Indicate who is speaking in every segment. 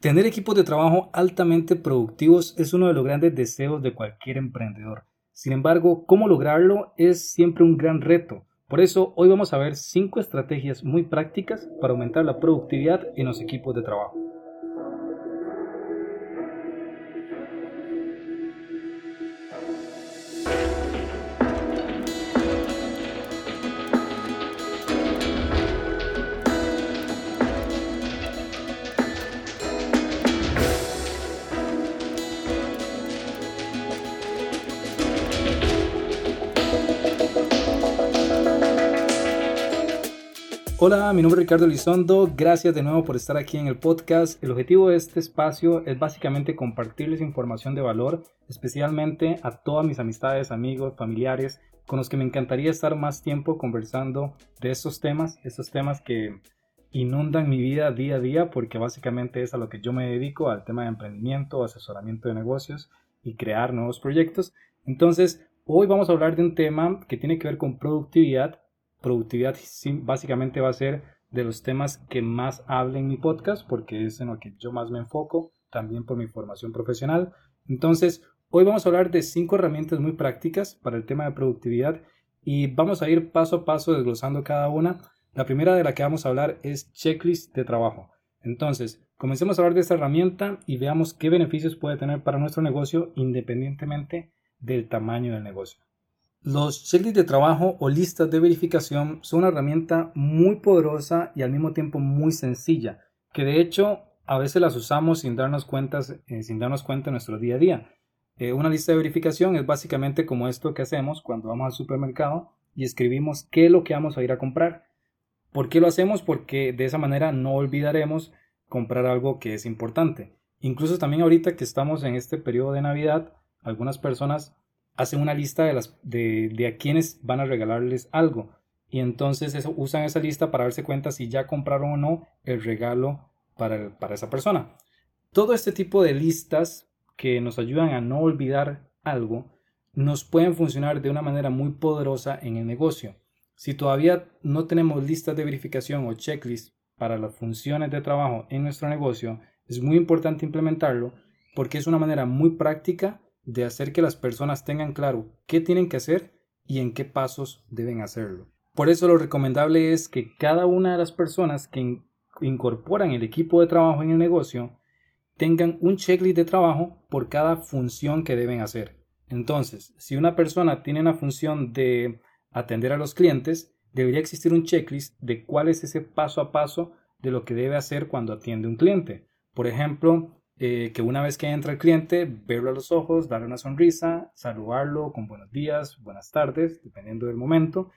Speaker 1: Tener equipos de trabajo altamente productivos es uno de los grandes deseos de cualquier emprendedor. Sin embargo, cómo lograrlo es siempre un gran reto. Por eso, hoy vamos a ver 5 estrategias muy prácticas para aumentar la productividad en los equipos de trabajo. Hola, mi nombre es Ricardo Lizondo. Gracias de nuevo por estar aquí en el podcast. El objetivo de este espacio es básicamente compartirles información de valor, especialmente a todas mis amistades, amigos, familiares, con los que me encantaría estar más tiempo conversando de estos temas, estos temas que inundan mi vida día a día, porque básicamente es a lo que yo me dedico, al tema de emprendimiento, asesoramiento de negocios y crear nuevos proyectos. Entonces, hoy vamos a hablar de un tema que tiene que ver con productividad productividad básicamente va a ser de los temas que más hablo en mi podcast porque es en lo que yo más me enfoco, también por mi formación profesional. Entonces, hoy vamos a hablar de cinco herramientas muy prácticas para el tema de productividad y vamos a ir paso a paso desglosando cada una. La primera de la que vamos a hablar es checklist de trabajo. Entonces, comencemos a hablar de esta herramienta y veamos qué beneficios puede tener para nuestro negocio independientemente del tamaño del negocio. Los checklists de trabajo o listas de verificación son una herramienta muy poderosa y al mismo tiempo muy sencilla, que de hecho a veces las usamos sin darnos, cuenta, eh, sin darnos cuenta en nuestro día a día. Eh, una lista de verificación es básicamente como esto que hacemos cuando vamos al supermercado y escribimos qué es lo que vamos a ir a comprar. ¿Por qué lo hacemos? Porque de esa manera no olvidaremos comprar algo que es importante. Incluso también ahorita que estamos en este periodo de Navidad, algunas personas hacen una lista de, las, de, a quienes van a regalarles algo. Y entonces eso, usan esa lista para darse cuenta si ya compraron o no el regalo para, para esa persona. Todo este tipo de listas que nos ayudan a no olvidar algo nos pueden funcionar de una manera muy poderosa en el negocio. Si todavía no tenemos listas de verificación o checklist para las funciones de trabajo en nuestro negocio, es muy importante implementarlo porque es una manera muy práctica de hacer que las personas tengan claro qué tienen que hacer y en qué pasos deben hacerlo. Por eso lo recomendable es que cada una de las personas que incorporan el equipo de trabajo en el negocio tengan un checklist de trabajo por cada función que deben hacer. Entonces, si una persona tiene una función de atender a los clientes, debería existir un checklist de cuál es ese paso a paso de lo que debe hacer cuando atiende un cliente. Por ejemplo, eh, que una vez que entra el cliente, verlo a los ojos, darle una sonrisa, saludarlo con buenos días, buenas tardes, dependiendo del momento,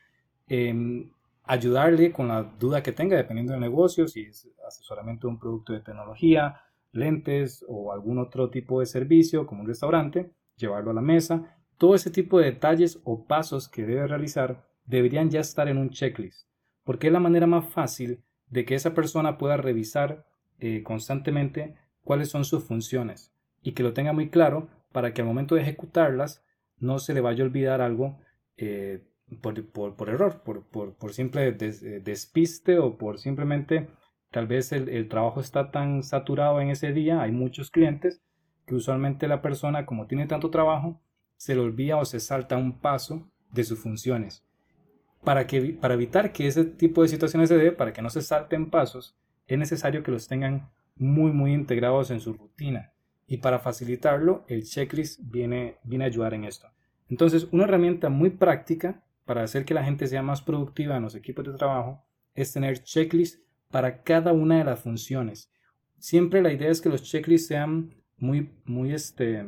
Speaker 1: em, ayudarle con la duda que tenga, dependiendo del negocio, si es asesoramiento de un producto de tecnología, lentes o algún otro tipo de servicio, como un restaurante, llevarlo a la mesa. Todo ese tipo de detalles o pasos que debe realizar deberían ya estar en un checklist, porque es la manera más fácil de que esa persona pueda revisar eh, constantemente cuáles son sus funciones y que lo tenga muy claro para que al momento de ejecutarlas no se le vaya a olvidar algo eh, por, error, por, simple eh, despiste o por simplemente tal vez el, trabajo está tan saturado en ese día, hay muchos clientes que usualmente la persona como tiene tanto trabajo se le olvida o se salta un paso de sus funciones. Para, que, para evitar que ese tipo de situaciones se dé, para que no se salten pasos, es necesario que los tengan muy muy integrados en su rutina y para facilitarlo el checklist viene, viene a ayudar en esto. Entonces una herramienta muy práctica para hacer que la gente sea más productiva en los equipos de trabajo es tener checklists para cada una de las funciones. Siempre la idea es que los checklists sean muy, muy, este,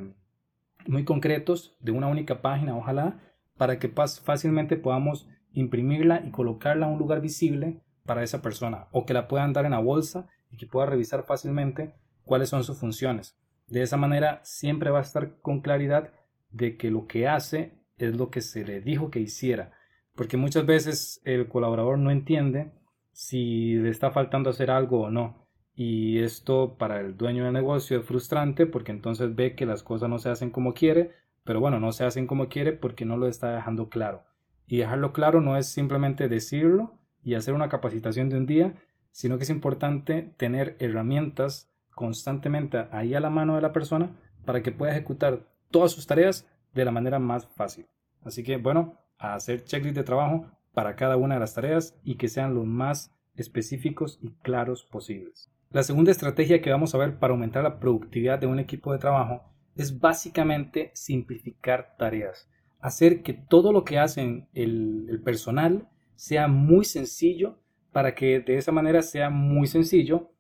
Speaker 1: muy concretos, de una única página, ojalá, para que fácilmente podamos imprimirla y colocarla en un lugar visible para esa persona o que la puedan dar en la bolsa y que pueda revisar fácilmente cuáles son sus funciones. De esa manera siempre va a estar con claridad de que lo que hace es lo que se le dijo que hiciera, porque muchas veces el colaborador no entiende si le está faltando hacer algo o no. Y esto para el dueño del negocio es frustrante porque entonces ve que las cosas no se hacen como quiere, pero bueno, no se hacen como quiere porque no lo está dejando claro. Y dejarlo claro no es simplemente decirlo y hacer una capacitación de un día, sino que es importante tener herramientas constantemente ahí a la mano de la persona para que pueda ejecutar todas sus tareas de la manera más fácil. Así que bueno, a hacer checklist de trabajo para cada una de las tareas y que sean lo más específicos y claros posibles. La segunda estrategia que vamos a ver para aumentar la productividad de un equipo de trabajo es básicamente simplificar tareas, hacer que todo lo que hacen el, personal sea muy sencillo para que de esa manera sea muy sencillo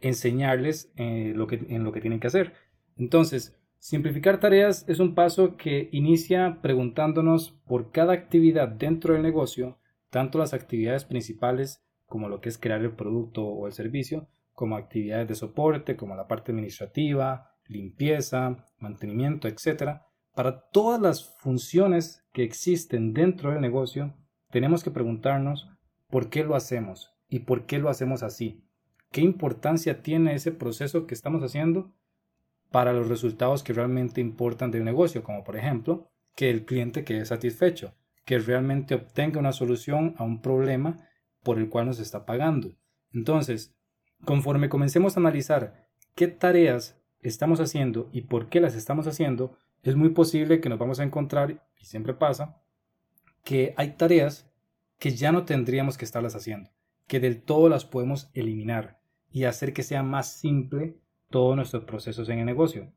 Speaker 1: enseñarles eh, lo que, en lo que tienen que hacer. Entonces, simplificar tareas es un paso que inicia preguntándonos por cada actividad dentro del negocio, tanto las actividades principales como lo que es crear el producto o el servicio, como actividades de soporte, como la parte administrativa, limpieza, mantenimiento, etc. Para todas las funciones que existen dentro del negocio, tenemos que preguntarnos por qué lo hacemos y por qué lo hacemos así. ¿Qué importancia tiene ese proceso que estamos haciendo para los resultados que realmente importan del negocio? Como por ejemplo, que el cliente quede satisfecho, que realmente obtenga una solución a un problema por el cual nos está pagando. Entonces, conforme comencemos a analizar qué tareas estamos haciendo y por qué las estamos haciendo, es muy posible que nos vamos a encontrar, y siempre pasa, que hay tareas que ya no tendríamos que estarlas haciendo, que del todo las podemos eliminar y hacer que sea más simple todos nuestros procesos en el negocio.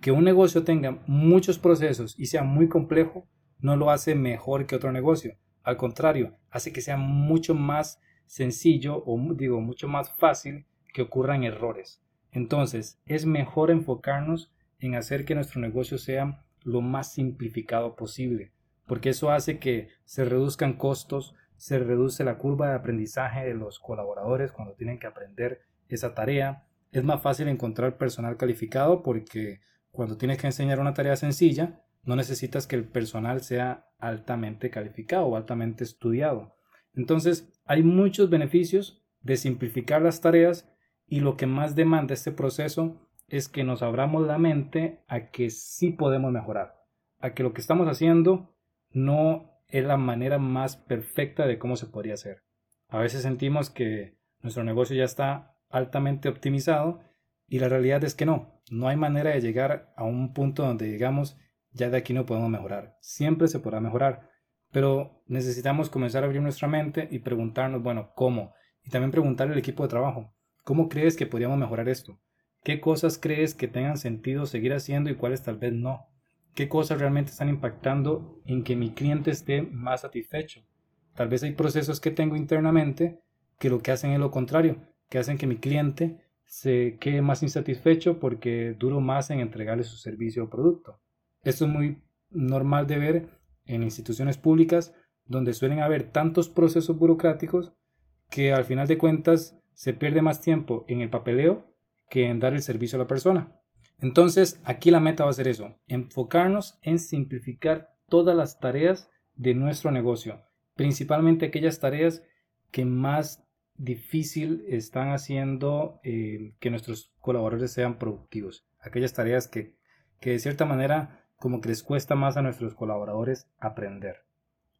Speaker 1: Que un negocio tenga muchos procesos y sea muy complejo no lo hace mejor que otro negocio. Al contrario, hace que sea mucho más sencillo o digo mucho más fácil que ocurran errores. Entonces, es mejor enfocarnos en hacer que nuestro negocio sea lo más simplificado posible, porque eso hace que se reduzcan costos, se reduce la curva de aprendizaje de los colaboradores cuando tienen que aprender esa tarea. Es más fácil encontrar personal calificado porque cuando tienes que enseñar una tarea sencilla, no necesitas que el personal sea altamente calificado o altamente estudiado. Entonces, hay muchos beneficios de simplificar las tareas y lo que más demanda este proceso es que nos abramos la mente a que sí podemos mejorar, a que lo que estamos haciendo no es la manera más perfecta de cómo se podría hacer. A veces sentimos que nuestro negocio ya está altamente optimizado y la realidad es que no, no hay manera de llegar a un punto donde digamos ya de aquí no podemos mejorar, siempre se podrá mejorar, pero necesitamos comenzar a abrir nuestra mente y preguntarnos, bueno, ¿cómo? Y también preguntarle al equipo de trabajo, ¿cómo crees que podríamos mejorar esto? ¿Qué cosas crees que tengan sentido seguir haciendo y cuáles tal vez no? ¿Qué cosas realmente están impactando en que mi cliente esté más satisfecho? Tal vez hay procesos que tengo internamente que lo que hacen es lo contrario, que hacen que mi cliente se quede más insatisfecho porque duro más en entregarle su servicio o producto. Esto es muy normal de ver en instituciones públicas donde suelen haber tantos procesos burocráticos que al final de cuentas se pierde más tiempo en el papeleo que en dar el servicio a la persona. Entonces, aquí la meta va a ser eso, enfocarnos en simplificar todas las tareas de nuestro negocio, principalmente aquellas tareas que más difícil están haciendo eh, que nuestros colaboradores sean productivos, aquellas tareas que, que de cierta manera como que les cuesta más a nuestros colaboradores aprender.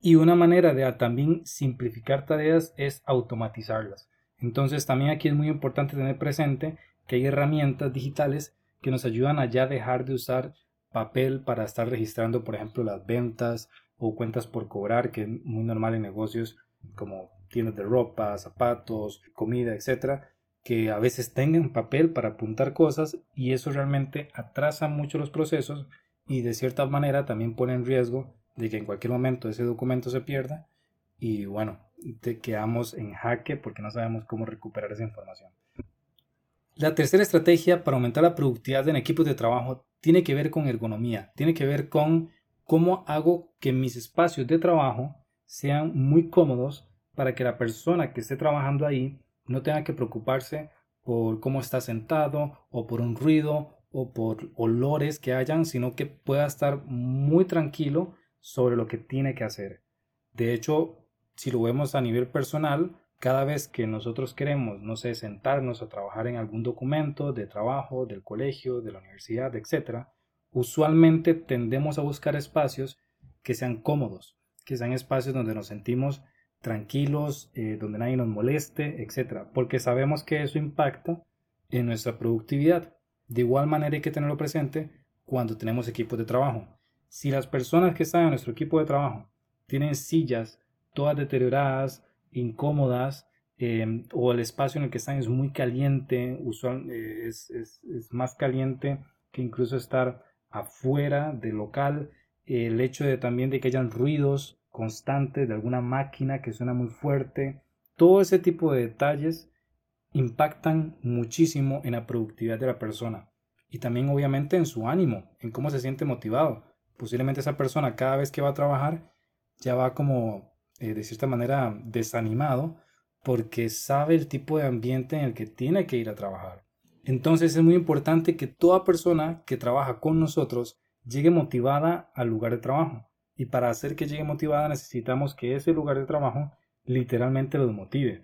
Speaker 1: Y una manera de también simplificar tareas es automatizarlas. Entonces también aquí es muy importante tener presente que hay herramientas digitales que nos ayudan a ya dejar de usar papel para estar registrando, por ejemplo, las ventas o cuentas por cobrar, que es muy normal en negocios como tiendas de ropa, zapatos, comida, etcétera, que a veces tengan papel para apuntar cosas y eso realmente atrasa mucho los procesos y de cierta manera también pone en riesgo de que en cualquier momento ese documento se pierda y bueno, te quedamos en jaque porque no sabemos cómo recuperar esa información. La tercera estrategia para aumentar la productividad en equipos de trabajo tiene que ver con ergonomía, tiene que ver con cómo hago que mis espacios de trabajo sean muy cómodos para que la persona que esté trabajando ahí no tenga que preocuparse por cómo está sentado o por un ruido o por olores que hayan, sino que pueda estar muy tranquilo sobre lo que tiene que hacer. De hecho, si lo vemos a nivel personal, cada vez que nosotros queremos, no sé, sentarnos a trabajar en algún documento de trabajo, del colegio, de la universidad, etc., usualmente tendemos a buscar espacios que sean cómodos, que sean espacios donde nos sentimos tranquilos, eh, donde nadie nos moleste, etc., porque sabemos que eso impacta en nuestra productividad. De igual manera hay que tenerlo presente cuando tenemos equipos de trabajo. Si las personas que están en nuestro equipo de trabajo tienen sillas todas deterioradas, incómodas, em, o el espacio en el que están es muy caliente, usual, eh, es, más caliente que incluso estar afuera del local, el hecho de también de que hayan ruidos constantes de alguna máquina que suena muy fuerte, todo ese tipo de detalles impactan muchísimo en la productividad de la persona y también obviamente en su ánimo, en cómo se siente motivado. Posiblemente esa persona cada vez que va a trabajar ya va como eh, de cierta manera desanimado porque sabe el tipo de ambiente en el que tiene que ir a trabajar. Entonces es muy importante que toda persona que trabaja con nosotros llegue motivada al lugar de trabajo. Y para hacer que llegue motivada necesitamos que ese lugar de trabajo literalmente los motive.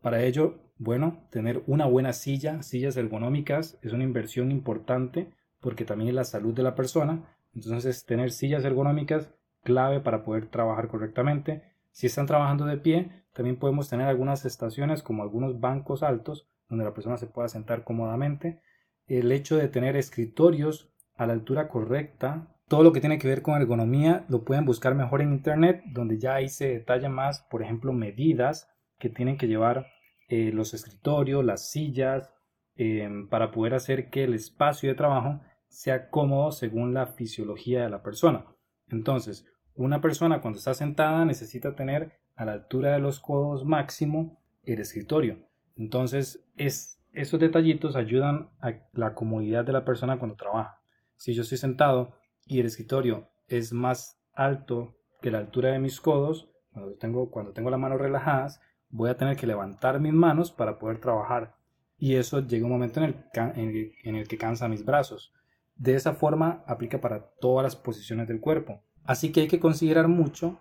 Speaker 1: Para ello bueno, tener una buena silla, sillas ergonómicas, es una inversión importante porque también es la salud de la persona. Entonces, tener sillas ergonómicas clave para poder trabajar correctamente. Si están trabajando de pie, también podemos tener algunas estaciones como algunos bancos altos donde la persona se pueda sentar cómodamente. El hecho de tener escritorios a la altura correcta, todo lo que tiene que ver con ergonomía lo pueden buscar mejor en internet, donde ya ahí se detalla más, por ejemplo, medidas que tienen que llevar eh, los escritorios, las sillas, em, para poder hacer que el espacio de trabajo sea cómodo según la fisiología de la persona. Entonces, una persona cuando está sentada necesita tener a la altura de los codos máximo el escritorio. Entonces, es, esos detallitos ayudan a la comodidad de la persona cuando trabaja. Si yo estoy sentado y el escritorio es más alto que la altura de mis codos, cuando tengo, cuando tengo las manos relajadas, voy a tener que levantar mis manos para poder trabajar. Y eso llega un momento en el, en el, que cansa mis brazos. De esa forma aplica para todas las posiciones del cuerpo. Así que hay que considerar mucho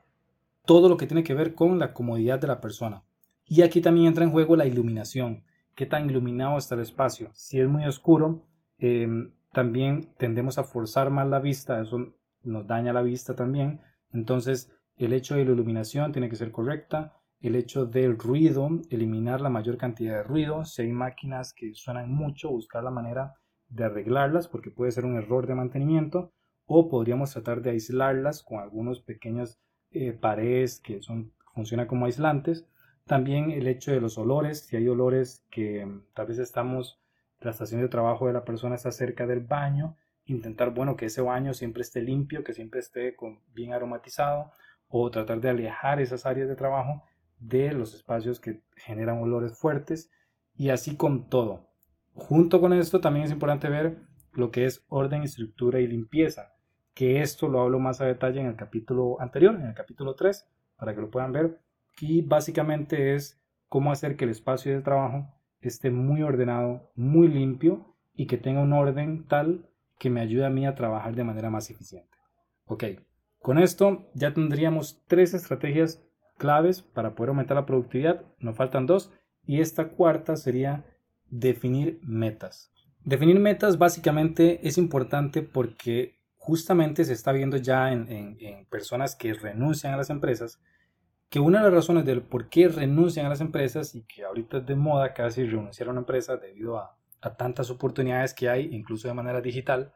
Speaker 1: todo lo que tiene que ver con la comodidad de la persona. Y aquí también entra en juego la iluminación. ¿Qué tan iluminado está el espacio? Si es muy oscuro, em, también tendemos a forzar más la vista. Eso nos daña la vista también. Entonces, el hecho de la iluminación tiene que ser correcta el hecho del ruido, eliminar la mayor cantidad de ruido, si hay máquinas que suenan mucho, buscar la manera de arreglarlas porque puede ser un error de mantenimiento o podríamos tratar de aislarlas con algunos pequeños eh, paredes que son, funcionan como aislantes. También el hecho de los olores, si hay olores que mm, tal vez estamos, la estación de trabajo de la persona está cerca del baño, intentar, bueno, que ese baño siempre esté limpio, que siempre esté con, bien aromatizado o tratar de alejar esas áreas de trabajo de los espacios que generan olores fuertes y así con todo. Junto con esto también es importante ver lo que es orden, estructura y limpieza, que esto lo hablo más a detalle en el capítulo anterior, en el capítulo 3, para que lo puedan ver. Y básicamente es cómo hacer que el espacio de trabajo esté muy ordenado, muy limpio y que tenga un orden tal que me ayude a mí a trabajar de manera más eficiente. Ok, con esto ya tendríamos tres estrategias claves para poder aumentar la productividad. Nos faltan dos. Y esta cuarta sería definir metas. Definir metas básicamente es importante porque justamente se está viendo ya en, personas que renuncian a las empresas que una de las razones del por qué renuncian a las empresas y que ahorita es de moda casi renunciar a una empresa debido a, a tantas oportunidades que hay, incluso de manera digital,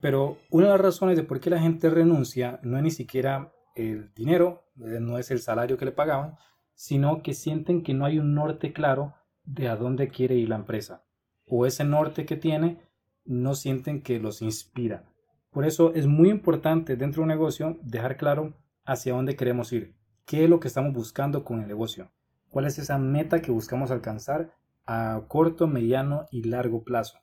Speaker 1: pero una de las razones de por qué la gente renuncia no es ni siquiera el dinero, eh, no es el salario que le pagaban, sino que sienten que no hay un norte claro de a dónde quiere ir la empresa. O ese norte que tiene no sienten que los inspira. Por eso es muy importante dentro de un negocio dejar claro hacia dónde queremos ir, qué es lo que estamos buscando con el negocio, cuál es esa meta que buscamos alcanzar a corto, mediano y largo plazo.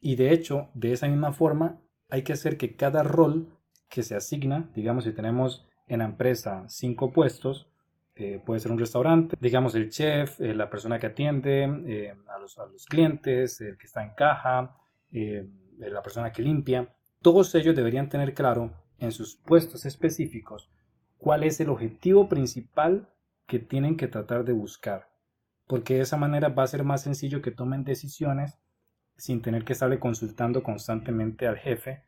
Speaker 1: Y de hecho, de esa misma forma, hay que hacer que cada rol que se asigna, digamos si tenemos en la empresa cinco puestos, eh, puede ser un restaurante, digamos el chef, eh, la persona que atiende eh, a, los, a, los, clientes, el que está en caja, la persona que limpia, todos ellos deberían tener claro en sus puestos específicos cuál es el objetivo principal que tienen que tratar de buscar, porque de esa manera va a ser más sencillo que tomen decisiones sin tener que estarle consultando constantemente al jefe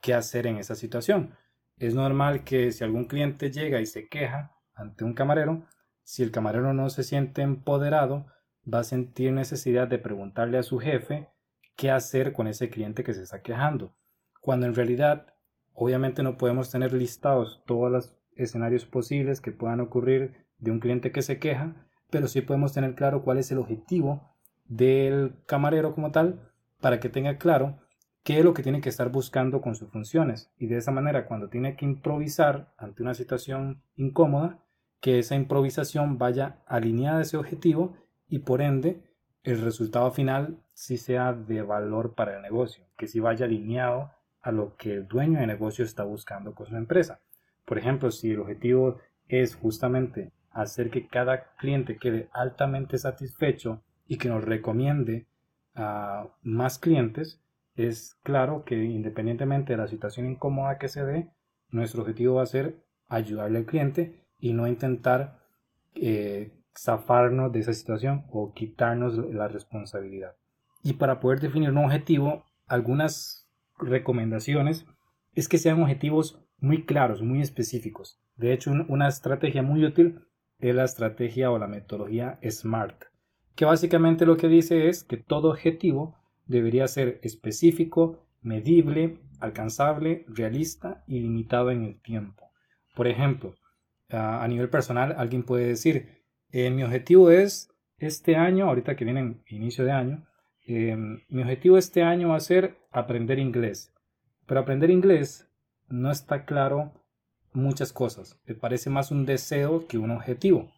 Speaker 1: qué hacer en esa situación. Es normal que si algún cliente llega y se queja ante un camarero, si el camarero no se siente empoderado, va a sentir necesidad de preguntarle a su jefe qué hacer con ese cliente que se está quejando. Cuando en realidad, obviamente no podemos tener listados todos los escenarios posibles que puedan ocurrir de un cliente que se queja, pero sí podemos tener claro cuál es el objetivo del camarero como tal para que tenga claro qué es lo que tiene que estar buscando con sus funciones. Y de esa manera cuando tiene que improvisar ante una situación incómoda, que esa improvisación vaya alineada a ese objetivo y por ende el resultado final sí sea de valor para el negocio, que sí vaya alineado a lo que el dueño de negocio está buscando con su empresa. Por ejemplo, si el objetivo es justamente hacer que cada cliente quede altamente satisfecho y que nos recomiende a más clientes, es claro que independientemente de la situación incómoda que se dé, nuestro objetivo va a ser ayudarle al cliente y no intentar eh, zafarnos de esa situación o quitarnos la responsabilidad. Y para poder definir un objetivo, algunas recomendaciones es que sean objetivos muy claros, muy específicos. De hecho, una estrategia muy útil es la estrategia o la metodología SMART, que básicamente lo que dice es que todo objetivo debería ser específico, medible, alcanzable, realista y limitado en el tiempo. Por ejemplo, a nivel personal, alguien puede decir, eh, mi objetivo es este año, ahorita que viene inicio de año, eh, mi objetivo este año va a ser aprender inglés. Pero aprender inglés no está claro muchas cosas. Me parece más un deseo que un objetivo.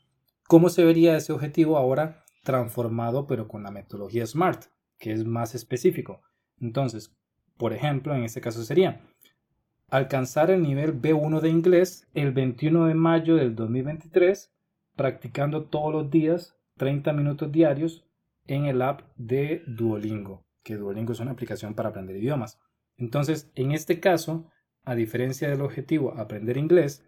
Speaker 1: ¿Cómo se vería ese objetivo ahora transformado pero con la metodología SMART, que es más específico? Entonces, por ejemplo, en este caso sería alcanzar el nivel B1 de inglés el 21 de mayo del 2023 practicando todos los días 30 minutos diarios en el app de Duolingo, que Duolingo es una aplicación para aprender idiomas. Entonces, en este caso, a diferencia del objetivo aprender inglés,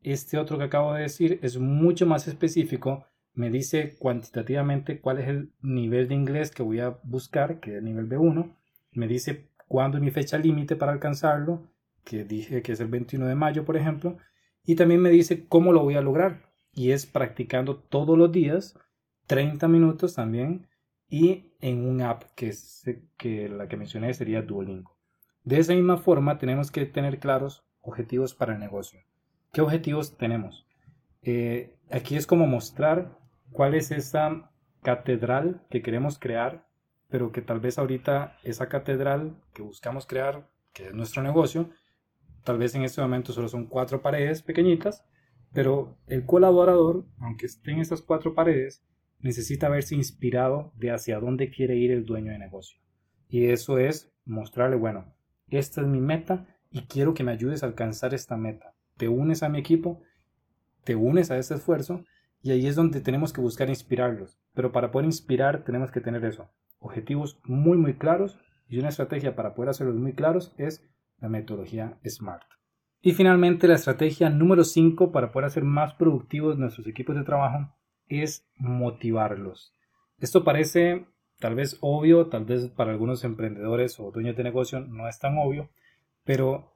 Speaker 1: este otro que acabo de decir es mucho más específico, me dice cuantitativamente cuál es el nivel de inglés que voy a buscar, que es el nivel B1, me dice cuándo es mi fecha límite para alcanzarlo, que dije que es el 21 de mayo, por ejemplo, y también me dice cómo lo voy a lograr, y es practicando todos los días 30 minutos también y en un app que, es, que la que mencioné sería Duolingo. De esa misma forma tenemos que tener claros objetivos para el negocio. ¿Qué objetivos tenemos? Eh, aquí es como mostrar cuál es esa catedral que queremos crear, pero que tal vez ahorita esa catedral que buscamos crear, que es nuestro negocio, tal vez en este momento solo son cuatro paredes pequeñitas, pero el colaborador, aunque esté en estas cuatro paredes, necesita verse inspirado de hacia dónde quiere ir el dueño de negocio. Y eso es mostrarle, bueno, esta es mi meta y quiero que me ayudes a alcanzar esta meta. Te unes a mi equipo, te unes a ese esfuerzo y ahí es donde tenemos que buscar inspirarlos. Pero para poder inspirar tenemos que tener eso, objetivos muy muy claros y una estrategia para poder hacerlos muy claros es la metodología SMART. Y finalmente, la estrategia número 5 para poder hacer más productivos nuestros equipos de trabajo es motivarlos. Esto parece tal vez obvio, tal vez para algunos emprendedores o dueños de negocio no es tan obvio, pero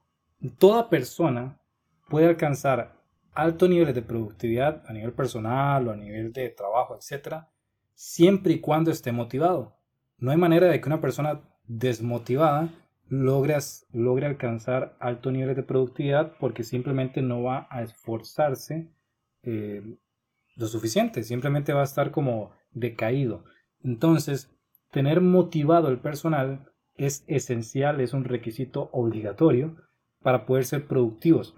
Speaker 1: toda persona puede alcanzar altos niveles de productividad a nivel personal o a nivel de trabajo, etcétera, siempre y cuando esté motivado. No hay manera de que una persona desmotivada logras, logre alcanzar alto nivel de productividad porque simplemente no va a esforzarse eh, lo suficiente, simplemente va a estar como decaído. Entonces, tener motivado el personal es esencial, es un requisito obligatorio para poder ser productivos.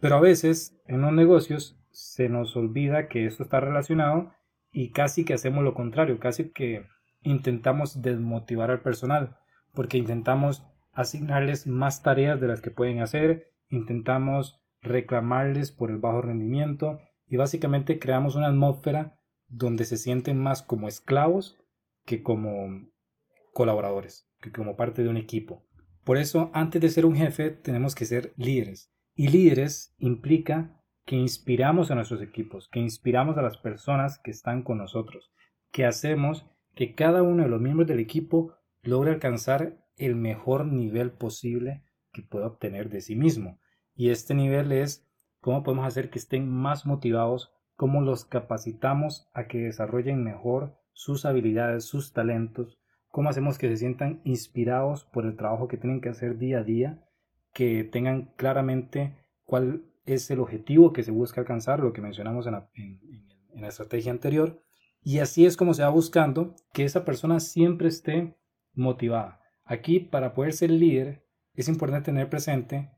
Speaker 1: Pero a veces en los negocios se nos olvida que esto está relacionado y casi que hacemos lo contrario, casi que intentamos desmotivar al personal porque intentamos asignarles más tareas de las que pueden hacer, intentamos reclamarles por el bajo rendimiento y básicamente creamos una atmósfera donde se sienten más como esclavos que como colaboradores, que como parte de un equipo. Por eso, antes de ser un jefe, tenemos que ser líderes. Y líderes implica que inspiramos a nuestros equipos, que inspiramos a las personas que están con nosotros, que hacemos que cada uno de los miembros del equipo logre alcanzar el mejor nivel posible que pueda obtener de sí mismo. Y este nivel es cómo podemos hacer que estén más motivados, cómo los capacitamos a que desarrollen mejor sus habilidades, sus talentos, cómo hacemos que se sientan inspirados por el trabajo que tienen que hacer día a día, que tengan claramente cuál es el objetivo que se busca alcanzar, lo que mencionamos en la, estrategia anterior, y así es como se va buscando que esa persona siempre esté motivada. Aquí, para poder ser líder, es importante tener presente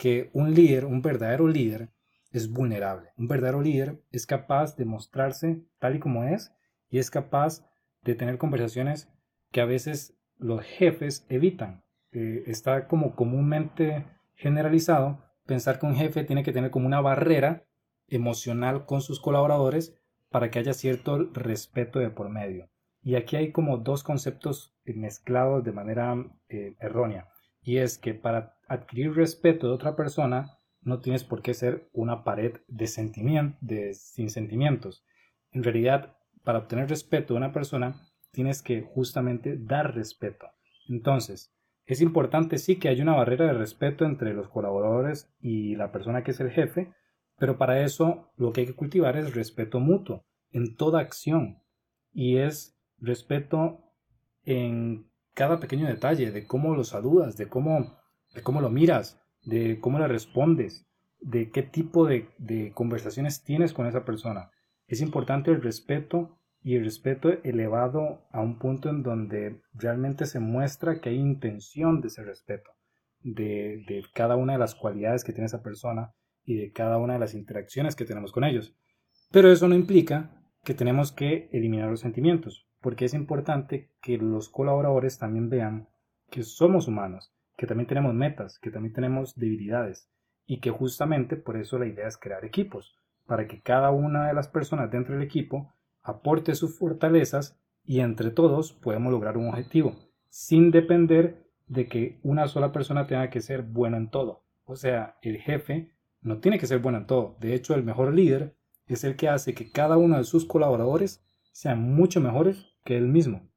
Speaker 1: que un líder, un verdadero líder, es vulnerable. Un verdadero líder es capaz de mostrarse tal y como es y es capaz de tener conversaciones que a veces los jefes evitan. Eh, está como comúnmente generalizado pensar que un jefe tiene que tener como una barrera emocional con sus colaboradores para que haya cierto respeto de por medio. Y aquí hay como dos conceptos mezclados de manera eh, errónea. Y es que para adquirir respeto de otra persona no tienes por qué ser una pared de sentimiento, de, sin sentimientos. En realidad, para obtener respeto de una persona, tienes que justamente dar respeto. Entonces, es importante sí que haya una barrera de respeto entre los colaboradores y la persona que es el jefe, pero para eso lo que hay que cultivar es respeto mutuo en toda acción y es respeto en cada pequeño detalle de cómo lo saludas, de cómo, de cómo lo miras, de cómo le respondes, de qué tipo de, conversaciones tienes con esa persona. Es importante el respeto y el respeto elevado a un punto en donde realmente se muestra que hay intención de ese respeto, de cada una de las cualidades que tiene esa persona y de cada una de las interacciones que tenemos con ellos. Pero eso no implica que tenemos que eliminar los sentimientos, porque es importante que los colaboradores también vean que somos humanos, que también tenemos metas, que también tenemos debilidades y que justamente por eso la idea es crear equipos, para que cada una de las personas dentro del equipo aporte sus fortalezas y entre todos podemos lograr un objetivo, sin depender de que una sola persona tenga que ser buena en todo. O sea, el jefe no tiene que ser bueno en todo. De hecho, el mejor líder es el que hace que cada uno de sus colaboradores sean mucho mejores que él mismo,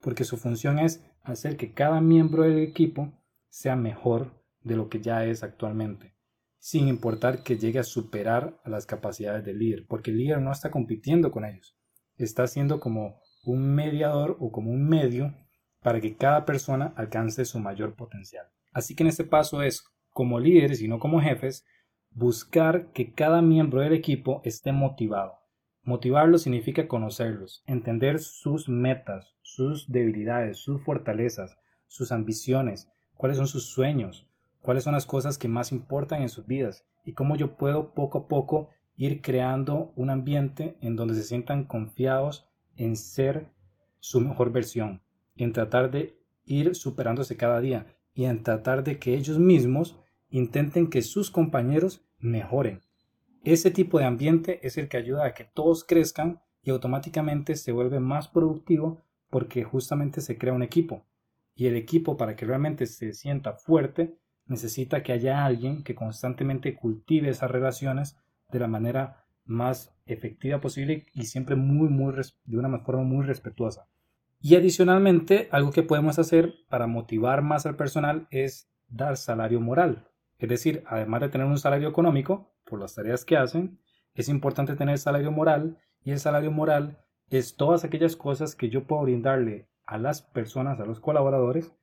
Speaker 1: porque su función es hacer que cada miembro del equipo sea mejor de lo que ya es actualmente, sin importar que llegue a superar las capacidades del líder, porque el líder no está compitiendo con ellos, está siendo como un mediador o como un medio para que cada persona alcance su mayor potencial. Así que en este paso es, como líderes y no como jefes, buscar que cada miembro del equipo esté motivado. Motivarlo significa conocerlos, entender sus metas, sus debilidades, sus fortalezas, sus ambiciones, cuáles son sus sueños, cuáles son las cosas que más importan en sus vidas y cómo yo puedo poco a poco ir creando un ambiente en donde se sientan confiados en ser su mejor versión, en tratar de ir superándose cada día y en tratar de que ellos mismos intenten que sus compañeros mejoren. Ese tipo de ambiente es el que ayuda a que todos crezcan y automáticamente se vuelve más productivo porque justamente se crea un equipo. Y el equipo para que realmente se sienta fuerte necesita que haya alguien que constantemente cultive esas relaciones de la manera más efectiva posible y siempre muy, muy, de una forma muy respetuosa. Y adicionalmente, algo que podemos hacer para motivar más al personal es dar salario moral. Es decir, además de tener un salario económico por las tareas que hacen, es importante tener salario moral y el salario moral es todas aquellas cosas que yo puedo brindarle a las personas, a los colaboradores,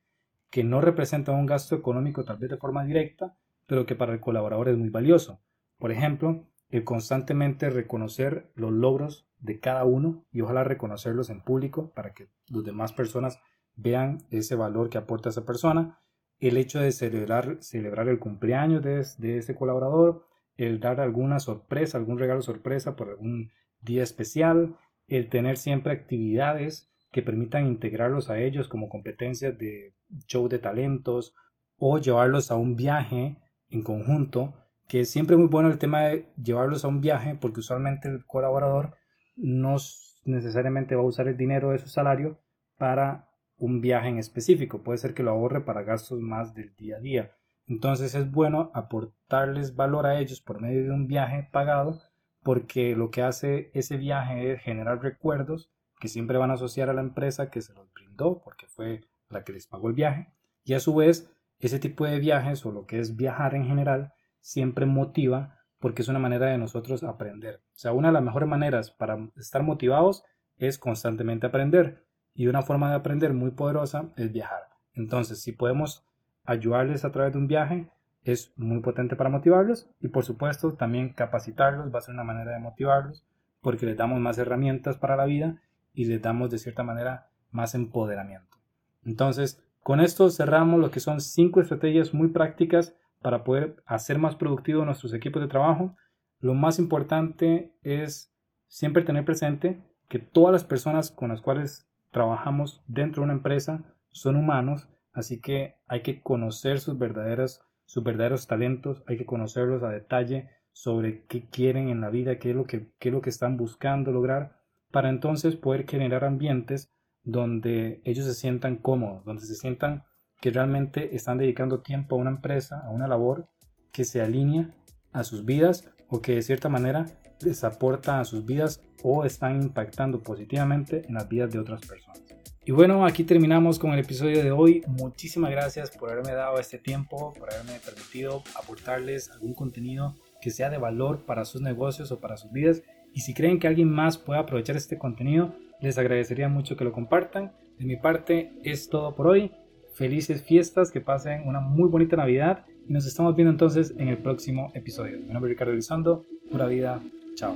Speaker 1: que no representan un gasto económico tal vez de forma directa, pero que para el colaborador es muy valioso. Por ejemplo, el constantemente reconocer los logros de cada uno y ojalá reconocerlos en público para que las demás personas vean ese valor que aporta esa persona el hecho de celebrar, celebrar el cumpleaños de, de ese colaborador, el dar alguna sorpresa, algún regalo sorpresa por algún día especial, el tener siempre actividades que permitan integrarlos a ellos como competencias de show de talentos o llevarlos a un viaje en conjunto, que es siempre muy bueno el tema de llevarlos a un viaje porque usualmente el colaborador no necesariamente va a usar el dinero de su salario para un viaje en específico, puede ser que lo ahorre para gastos más del día a día. Entonces es bueno aportarles valor a ellos por medio de un viaje pagado porque lo que hace ese viaje es generar recuerdos que siempre van a asociar a la empresa que se los brindó porque fue la que les pagó el viaje y a su vez ese tipo de viajes o lo que es viajar en general siempre motiva porque es una manera de nosotros aprender. O sea, una de las mejores maneras para estar motivados es constantemente aprender y una forma de aprender muy poderosa es viajar. Entonces, si podemos ayudarles a través de un viaje, es muy potente para motivarlos y por supuesto también capacitarlos va a ser una manera de motivarlos porque les damos más herramientas para la vida y les damos de cierta manera más empoderamiento. Entonces, con esto cerramos lo que son cinco estrategias muy prácticas para poder hacer más productivos nuestros equipos de trabajo. Lo más importante es siempre tener presente que todas las personas con las cuales trabajamos dentro de una empresa son humanos, así que hay que conocer sus verdaderas sus verdaderos talentos, hay que conocerlos a detalle sobre qué quieren en la vida, qué es lo que, qué es lo que están buscando lograr, para entonces poder generar ambientes donde ellos se sientan cómodos, donde se sientan que realmente están dedicando tiempo a una empresa, a una labor que se alinea a sus vidas o que de cierta manera les aporta a sus vidas o están impactando positivamente en las vidas de otras personas. Y bueno, aquí terminamos con el episodio de hoy. Muchísimas gracias por haberme dado este tiempo, por haberme permitido aportarles algún contenido que sea de valor para sus negocios o para sus vidas. Y si creen que alguien más pueda aprovechar este contenido, les agradecería mucho que lo compartan. De mi parte es todo por hoy. Felices fiestas, que pasen una muy bonita Navidad y nos estamos viendo entonces en el próximo episodio. Mi nombre es Ricardo Elizondo. Pura vida. Chao.